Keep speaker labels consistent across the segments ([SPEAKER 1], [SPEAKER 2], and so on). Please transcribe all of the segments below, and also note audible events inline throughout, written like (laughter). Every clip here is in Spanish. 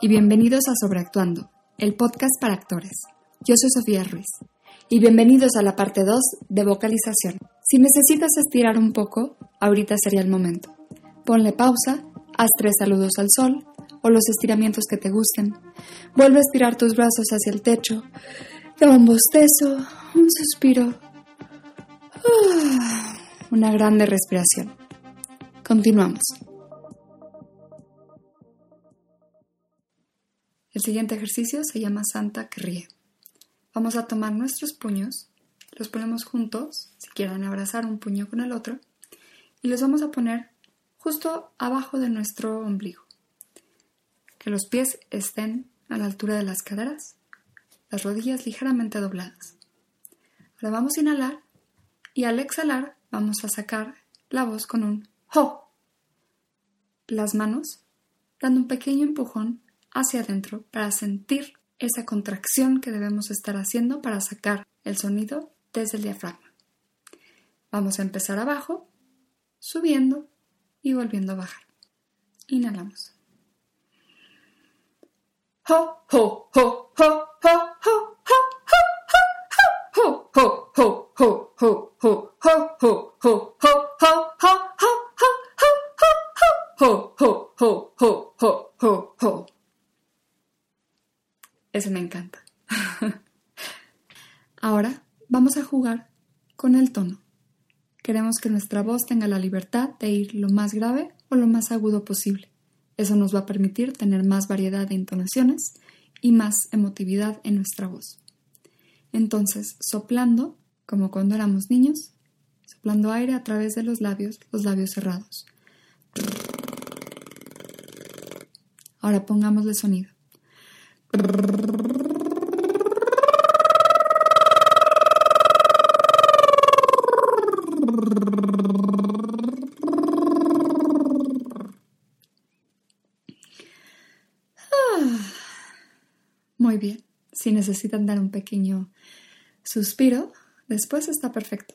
[SPEAKER 1] y bienvenidos a Sobreactuando, el podcast para actores. Yo soy Sofía Ruiz y bienvenidos a la parte 2 de vocalización. Si necesitas estirar un poco, ahorita sería el momento. Ponle pausa, haz tres saludos al sol o los estiramientos que te gusten. Vuelve a estirar tus brazos hacia el techo. Da un bostezo, un suspiro. Ah, una grande respiración. Continuamos. El siguiente ejercicio se llama Santa que ríe. Vamos a tomar nuestros puños, los ponemos juntos, si quieren abrazar un puño con el otro, y los vamos a poner justo abajo de nuestro ombligo. Que los pies estén a la altura de las caderas, las rodillas ligeramente dobladas. Ahora vamos a inhalar y al exhalar vamos a sacar la voz con un ho. Las manos dando un pequeño empujón hacia adentro para sentir esa contracción que debemos estar haciendo para sacar el sonido desde el diafragma. Vamos a empezar abajo, subiendo y volviendo a bajar. Inhalamos. Eso me encanta. (laughs) Ahora vamos a jugar con el tono. Queremos que nuestra voz tenga la libertad de ir lo más grave o lo más agudo posible. Eso nos va a permitir tener más variedad de entonaciones y más emotividad en nuestra voz. Entonces, soplando, como cuando éramos niños, soplando aire a través de los labios, los labios cerrados. Ahora pongámosle sonido. (sighs) Muy bien. Si necesitan dar un pequeño suspiro, después está perfecto.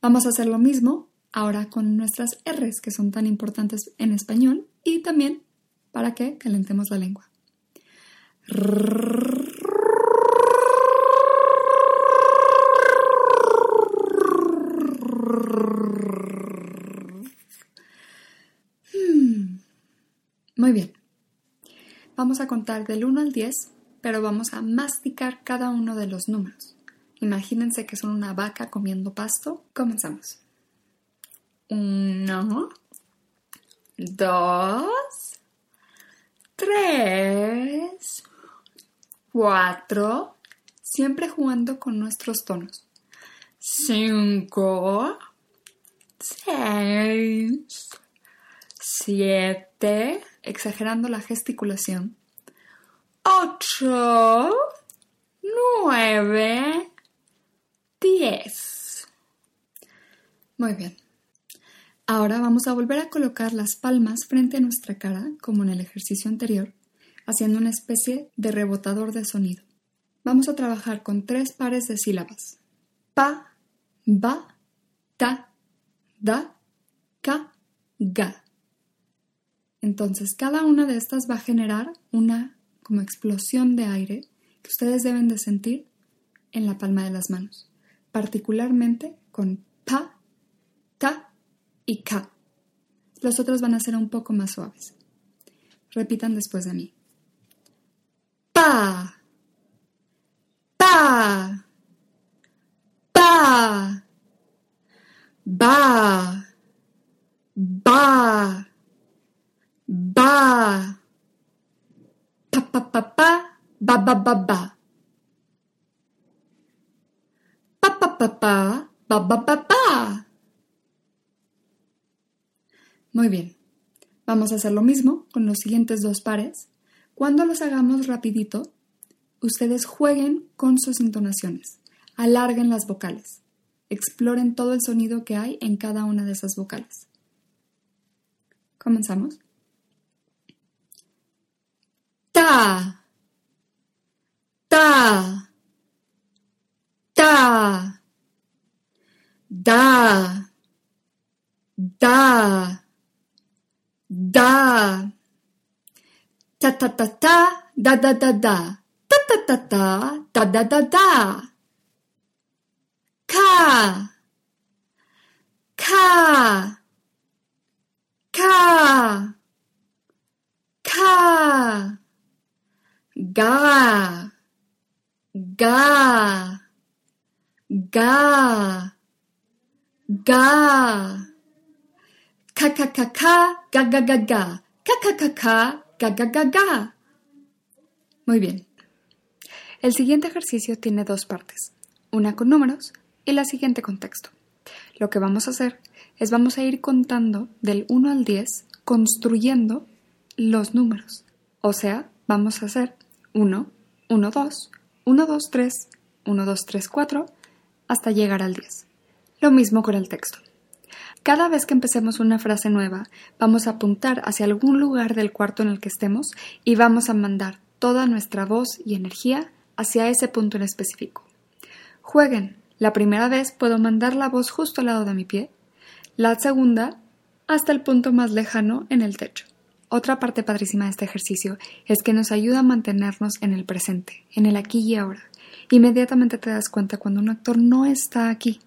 [SPEAKER 1] Vamos a hacer lo mismo ahora con nuestras R's que son tan importantes en español y también para que calentemos la lengua. Hmm. Muy bien. Vamos a contar del 1 al 10 pero vamos a masticar cada uno de los números. Imagínense que son una vaca comiendo pasto. Comenzamos. Uno, dos, tres, cuatro, siempre jugando con nuestros tonos. Cinco, seis, siete, exagerando la gesticulación ocho, nueve, diez. Muy bien. Ahora vamos a volver a colocar las palmas frente a nuestra cara, como en el ejercicio anterior, haciendo una especie de rebotador de sonido. Vamos a trabajar con tres pares de sílabas. Pa, ba, ta, da, ka, ga. Entonces, cada una de estas va a generar una como explosión de aire que ustedes deben de sentir en la palma de las manos, particularmente con pa, ta y ka. Los otros van a ser un poco más suaves. Repitan después de mí. Pa, pa, pa, ba, ba, ba pa pa pa ba ba ba ba. Pa pa pa pa ba ba ba ba. Muy bien. Vamos a hacer lo mismo con los siguientes dos pares. Cuando los hagamos rapidito, ustedes jueguen con sus entonaciones. Alarguen las vocales. Exploren todo el sonido que hay en cada una de esas vocales. Comenzamos. Ta. Ta. Ta. Da. Da. Da. Ta ta ta ta, da da da da, ta ta ta ta, da da da da. Ka, ka, ka, ka, ga, ga, ga, ga. Ka ka ka ka, ga ga ga ga, ka ka ka ka, ga. Muy bien. El siguiente ejercicio tiene dos partes, una con números y la siguiente con texto. Lo que vamos a hacer es vamos a ir contando del 1 al 10 construyendo los números. O sea, vamos a hacer 1, 1, 2, 1, 2, 3, 1, 2, 3, 4, hasta llegar al 10. Lo mismo con el texto. Cada vez que empecemos una frase nueva, vamos a apuntar hacia algún lugar del cuarto en el que estemos y vamos a mandar toda nuestra voz y energía hacia ese punto en específico. Jueguen. La primera vez puedo mandar la voz justo al lado de mi pie, la segunda hasta el punto más lejano en el techo. Otra parte padrísima de este ejercicio es que nos ayuda a mantenernos en el presente, en el aquí y ahora. Inmediatamente te das cuenta cuando un actor no está aquí,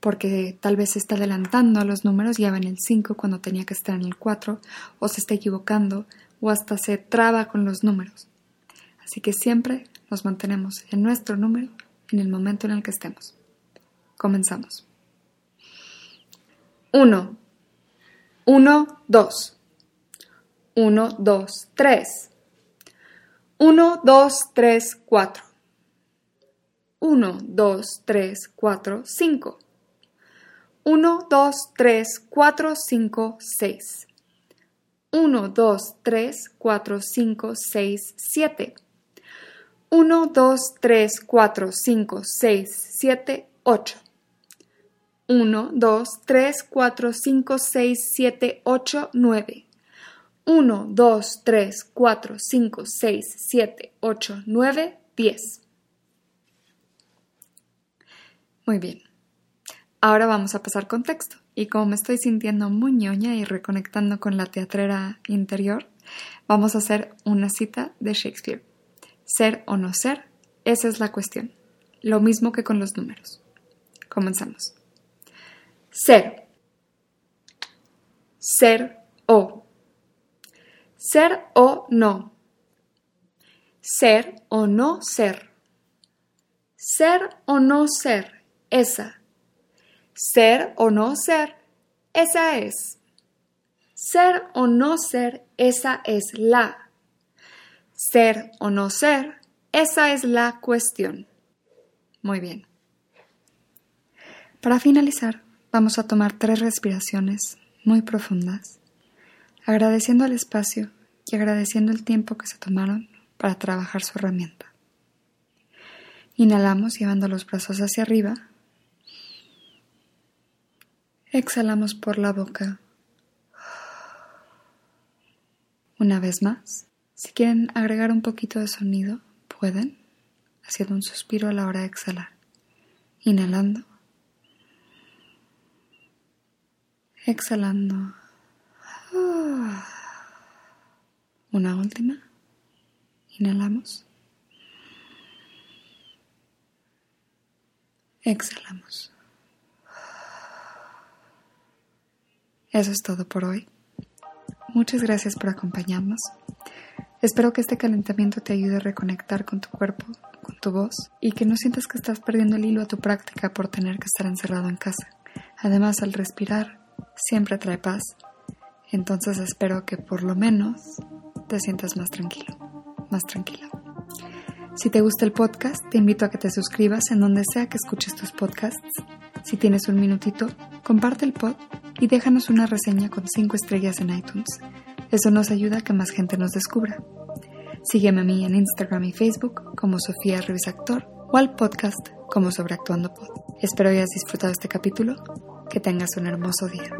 [SPEAKER 1] porque tal vez se está adelantando a los números, ya va en el 5 cuando tenía que estar en el 4, o se está equivocando, o hasta se traba con los números. Así que siempre nos mantenemos en nuestro número en el momento en el que estemos. Comenzamos. 1, 1, 2, 1, 2, 3, 1, 2, 3, 4, 1, 2, 3, 4, 5, 1, 2, 3, 4, 5, 6, 1, 2, 3, 4, 5, 6, 7, 1, 2, 3, 4, 5, 6, 7, 8. 1, 2, 3, 4, 5, 6, 7, 8, 9. 1, 2, 3, 4, 5, 6, 7, 8, 9, 10. Muy bien. Ahora vamos a pasar con texto. Y como me estoy sintiendo muy ñoña y reconectando con la teatrera interior, vamos a hacer una cita de Shakespeare. Ser o no ser, esa es la cuestión. Lo mismo que con los números. Comenzamos. Ser. Ser o. Ser o no. Ser o no ser. Ser o no ser. Esa. Ser o no ser. Esa es. Ser o no ser. Esa es la. Ser o no ser, esa es la cuestión. Muy bien. Para finalizar, vamos a tomar tres respiraciones muy profundas, agradeciendo el espacio y agradeciendo el tiempo que se tomaron para trabajar su herramienta. Inhalamos llevando los brazos hacia arriba. Exhalamos por la boca. Una vez más. Si quieren agregar un poquito de sonido, pueden, haciendo un suspiro a la hora de exhalar. Inhalando. Exhalando. Una última. Inhalamos. Exhalamos. Eso es todo por hoy. Muchas gracias por acompañarnos. Espero que este calentamiento te ayude a reconectar con tu cuerpo, con tu voz y que no sientas que estás perdiendo el hilo a tu práctica por tener que estar encerrado en casa. Además, al respirar siempre trae paz. Entonces espero que por lo menos te sientas más tranquilo, más tranquila. Si te gusta el podcast, te invito a que te suscribas en donde sea que escuches tus podcasts. Si tienes un minutito, comparte el pod y déjanos una reseña con 5 estrellas en iTunes. Eso nos ayuda a que más gente nos descubra. Sígueme a mí en Instagram y Facebook como Sofía Revis Actor o al podcast como Sobreactuando Pod. Espero hayas disfrutado este capítulo. Que tengas un hermoso día.